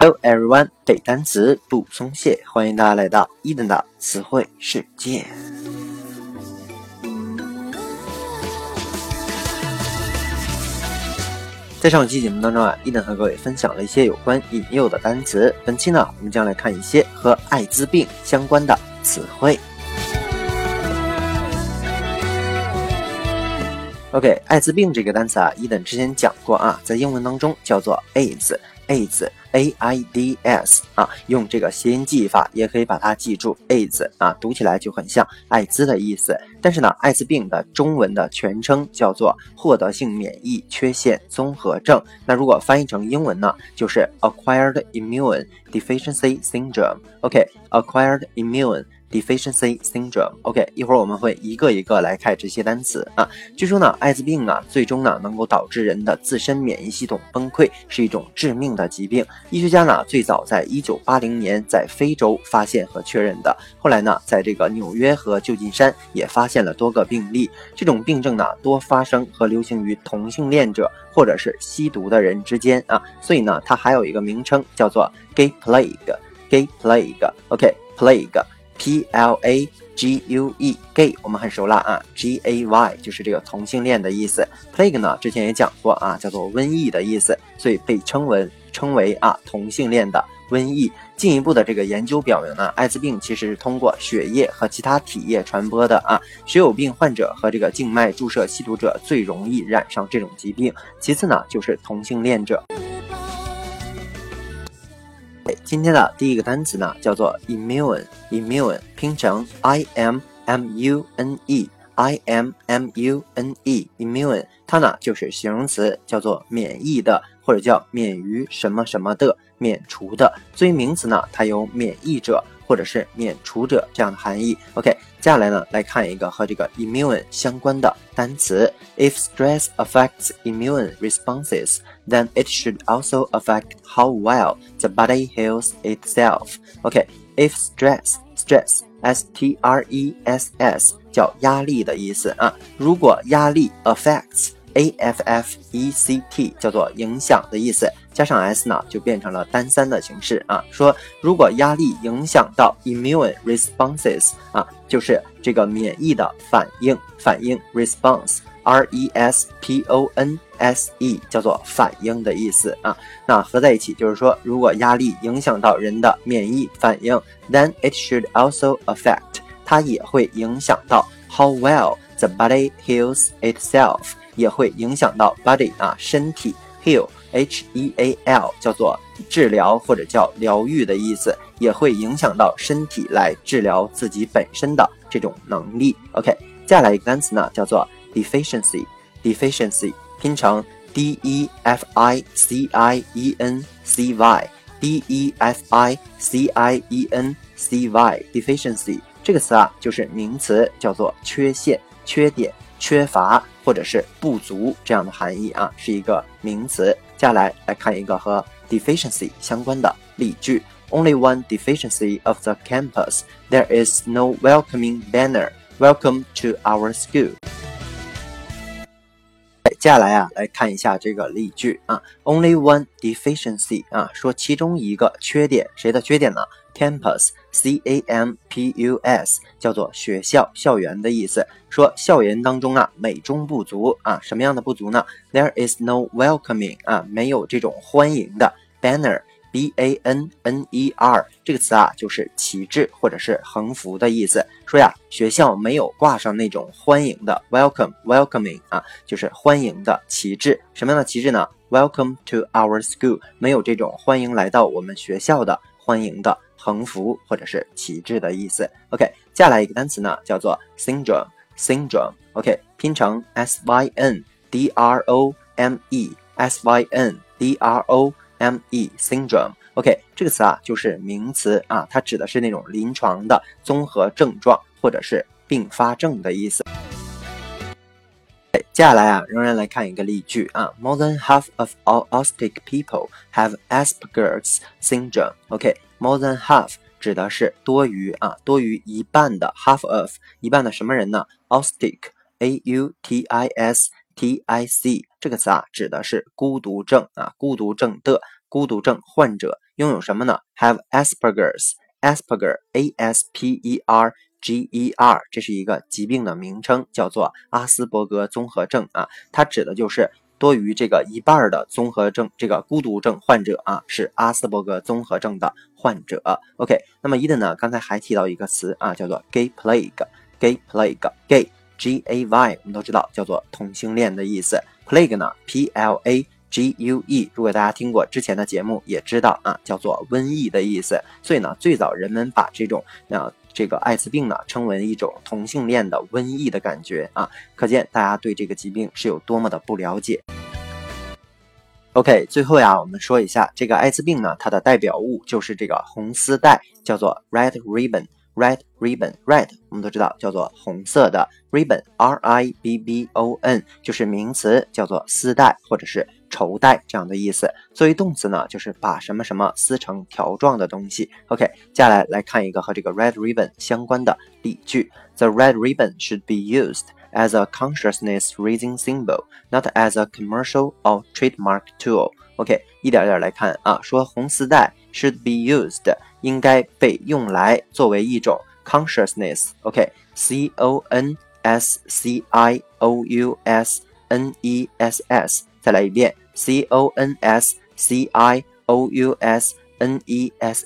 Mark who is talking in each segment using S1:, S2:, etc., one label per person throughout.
S1: Hello everyone，背单词不松懈，欢迎大家来到一等的词汇世界。在上期节目当中啊，一等和各位分享了一些有关引诱的单词。本期呢，我们将来看一些和艾滋病相关的词汇。OK，艾滋病这个单词啊，一等之前讲过啊，在英文当中叫做 AIDS AIDS，AIDS。啊，用这个谐音记忆法也可以把它记住。AIDS 啊，读起来就很像艾滋的意思。但是呢，艾滋病的中文的全称叫做获得性免疫缺陷综合症。那如果翻译成英文呢，就是 Acquired Immune Deficiency Syndrome。OK，Acquired Immune。Deficiency syndrome。OK，一会儿我们会一个一个来看这些单词啊。据说呢，艾滋病啊，最终呢能够导致人的自身免疫系统崩溃，是一种致命的疾病。医学家呢最早在一九八零年在非洲发现和确认的，后来呢在这个纽约和旧金山也发现了多个病例。这种病症呢多发生和流行于同性恋者或者是吸毒的人之间啊，所以呢它还有一个名称叫做 gay plague。gay plague。OK，plague。P L A G U E，gay 我们很熟了啊，G A Y 就是这个同性恋的意思。Plague 呢，之前也讲过啊，叫做瘟疫的意思，所以被称为称为啊同性恋的瘟疫。进一步的这个研究表明呢，艾滋病其实是通过血液和其他体液传播的啊，血友病患者和这个静脉注射吸毒者最容易染上这种疾病，其次呢就是同性恋者。今天的第一个单词呢，叫做 immune，immune 拼成 i m m u n e，i m m u n e，immune 它呢就是形容词，叫做免疫的，或者叫免于什么什么的，免除的。作为名词呢，它有免疫者。或者是免除者这样的含义。OK，接下来呢，来看一个和这个 immune 相关的单词。If stress affects immune responses, then it should also affect how well the body heals itself. OK，if stress，stress，S-T-R-E-S-S 叫压力的意思啊。如果压力 affects a f f e c t 叫做影响的意思， 加上 s 呢，就变成了单三的形式啊。说如果压力影响到 immune responses 啊，就是这个免疫的反应，反应 response r e s p o n s e 叫做反应的意思啊。那合在一起就是说，如果压力影响到人的免疫反应，then it should also affect 它也会影响到 how well the body heals itself。也会影响到 body 啊，身体 heal h e a l 叫做治疗或者叫疗愈的意思，也会影响到身体来治疗自己本身的这种能力。OK，接下来一个单词呢叫做 deficiency，deficiency 拼成 d e f i c i e n c y，d e f i c i e n c y，deficiency 这个词啊就是名词，叫做缺陷、缺点。缺乏或者是不足这样的含义啊，是一个名词。接下来来看一个和 deficiency 相关的例句：Only one deficiency of the campus. There is no welcoming banner. Welcome to our school. 接下来啊，来看一下这个例句啊，Only one deficiency 啊，说其中一个缺点，谁的缺点呢 ？Campus，C A M P U S，叫做学校、校园的意思。说校园当中啊，美中不足啊，什么样的不足呢？There is no welcoming 啊，没有这种欢迎的 banner。b a n n e r 这个词啊，就是旗帜或者是横幅的意思。说呀，学校没有挂上那种欢迎的 welcome welcoming 啊，就是欢迎的旗帜。什么样的旗帜呢？Welcome to our school，没有这种欢迎来到我们学校的欢迎的横幅或者是旗帜的意思。OK，接下来一个单词呢，叫做 syndrome syndrome。OK，拼成 s y n d r o m e s y n d r o。M E syndrome，OK，这个词啊就是名词啊，它指的是那种临床的综合症状或者是并发症的意思。接下来啊，仍然来看一个例句啊，More than half of all autistic people have Asperger's syndrome。OK。More than half 指的是多于啊，多于一半的 half of 一半的什么人呢？Autistic，A U T I S。T I C 这个词啊，指的是孤独症啊，孤独症的孤独症患者拥有什么呢？Have Asperger's，Asperger，A S P E R G E R，这是一个疾病的名称，叫做阿斯伯格综合症啊，它指的就是多于这个一半的综合症，这个孤独症患者啊，是阿斯伯格综合症的患者。OK，那么伊登呢，刚才还提到一个词啊，叫做 Gay Plague，Gay Plague，Gay。G A Y，我们都知道叫做同性恋的意思。Plague 呢，P L A G U E，如果大家听过之前的节目，也知道啊，叫做瘟疫的意思。所以呢，最早人们把这种啊这个艾滋病呢称为一种同性恋的瘟疫的感觉啊，可见大家对这个疾病是有多么的不了解。OK，最后呀，我们说一下这个艾滋病呢，它的代表物就是这个红丝带，叫做 Red Ribbon。Red ribbon，red 我们都知道叫做红色的 ribbon，r i b b o n 就是名词，叫做丝带或者是绸带这样的意思。作为动词呢，就是把什么什么撕成条状的东西。OK，接下来来看一个和这个 red ribbon 相关的例句：The red ribbon should be used as a consciousness-raising symbol, not as a commercial or trademark tool. OK，一点点来看啊，说红丝带 should be used。应该被用来作为一种 consciousness，OK，C O N S C I O U S N E S S，再来一遍，C O N S C I O U S N E S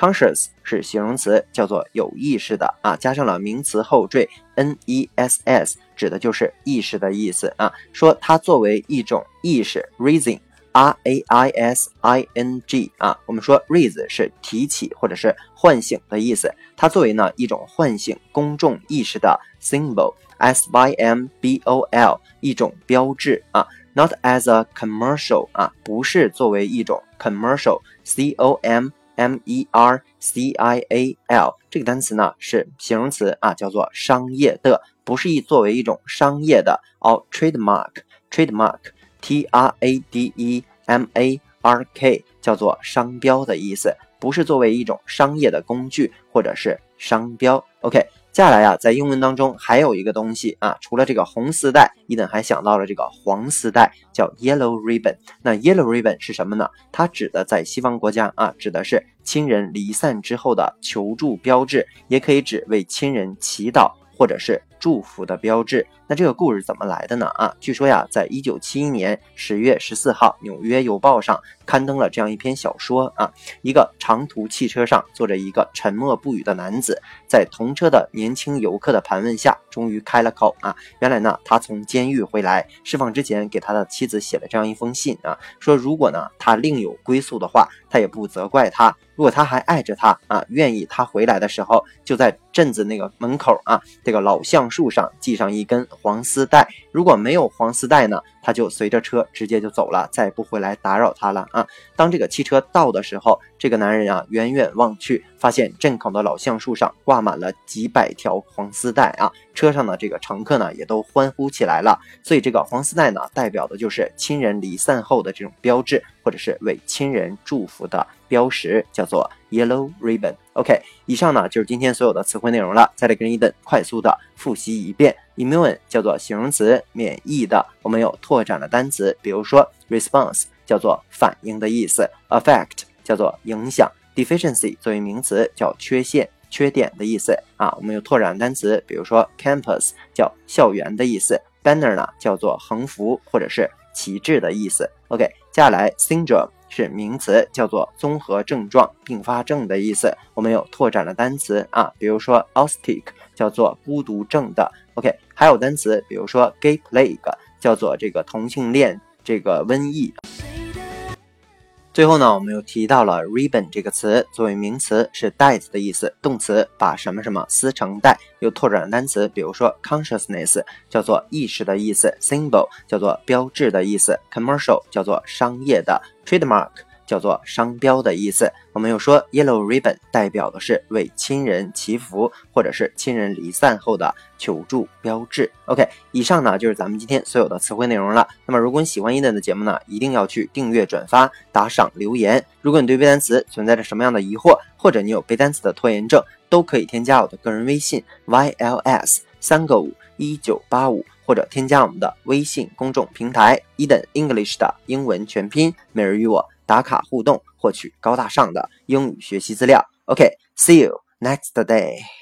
S1: Conscious 是形容词，叫做有意识的啊，加上了名词后缀 N E S S，指的就是意识的意思啊，说它作为一种意识 raising。R A I S I N G 啊，我们说 raise 是提起或者是唤醒的意思，它作为呢一种唤醒公众意识的 symbol，S Y M B O L 一种标志啊，not as a commercial 啊，不是作为一种 commercial，C O M M E R C I A L 这个单词呢是形容词啊，叫做商业的，不是一作为一种商业的哦，trademark，trademark。T R A D E M A R K 叫做商标的意思，不是作为一种商业的工具或者是商标。OK，接下来啊，在英文当中还有一个东西啊，除了这个红丝带，伊登还想到了这个黄丝带，叫 Yellow Ribbon。那 Yellow Ribbon 是什么呢？它指的在西方国家啊，指的是亲人离散之后的求助标志，也可以指为亲人祈祷或者是祝福的标志。那这个故事怎么来的呢？啊，据说呀，在一九七一年十月十四号，《纽约邮报》上刊登了这样一篇小说啊，一个长途汽车上坐着一个沉默不语的男子，在同车的年轻游客的盘问下，终于开了口啊。原来呢，他从监狱回来，释放之前给他的妻子写了这样一封信啊，说如果呢他另有归宿的话，他也不责怪他；如果他还爱着他啊，愿意他回来的时候，就在镇子那个门口啊，这个老橡树上系上一根。黄丝带，如果没有黄丝带呢，他就随着车直接就走了，再也不会来打扰他了啊。当这个汽车到的时候，这个男人啊，远远望去，发现镇口的老橡树上挂满了几百条黄丝带啊。车上的这个乘客呢，也都欢呼起来了。所以这个黄丝带呢，代表的就是亲人离散后的这种标志，或者是为亲人祝福的标识，叫做 Yellow Ribbon。OK，以上呢就是今天所有的词汇内容了。再来跟伊登快速的复习一遍。Immune 叫做形容词，免疫的。我们有拓展的单词，比如说 response 叫做反应的意思，affect 叫做影响，deficiency 作为名词叫缺陷、缺点的意思啊。我们有拓展单词，比如说 campus 叫校园的意思，banner 呢叫做横幅或者是旗帜的意思。OK，接下来 syndrome 是名词，叫做综合症状、并发症的意思。我们有拓展了单词啊，比如说，ostic 叫做孤独症的。OK。还有单词，比如说 gay plague，叫做这个同性恋这个瘟疫。最后呢，我们又提到了 ribbon 这个词，作为名词是带子的意思，动词把什么什么撕成带。又拓展了单词，比如说 consciousness，叫做意识的意思；symbol 叫做标志的意思；commercial 叫做商业的；trademark。叫做商标的意思。我们又说，yellow ribbon 代表的是为亲人祈福或者是亲人离散后的求助标志。OK，以上呢就是咱们今天所有的词汇内容了。那么，如果你喜欢伊登的节目呢，一定要去订阅、转发、打赏、留言。如果你对背单词存在着什么样的疑惑，或者你有背单词的拖延症，都可以添加我的个人微信 yls 三个五一九八五，或者添加我们的微信公众平台伊登 English 的英文全拼，每日与我。打卡互动。获取高大上的英语学习资料。OK，see you next day。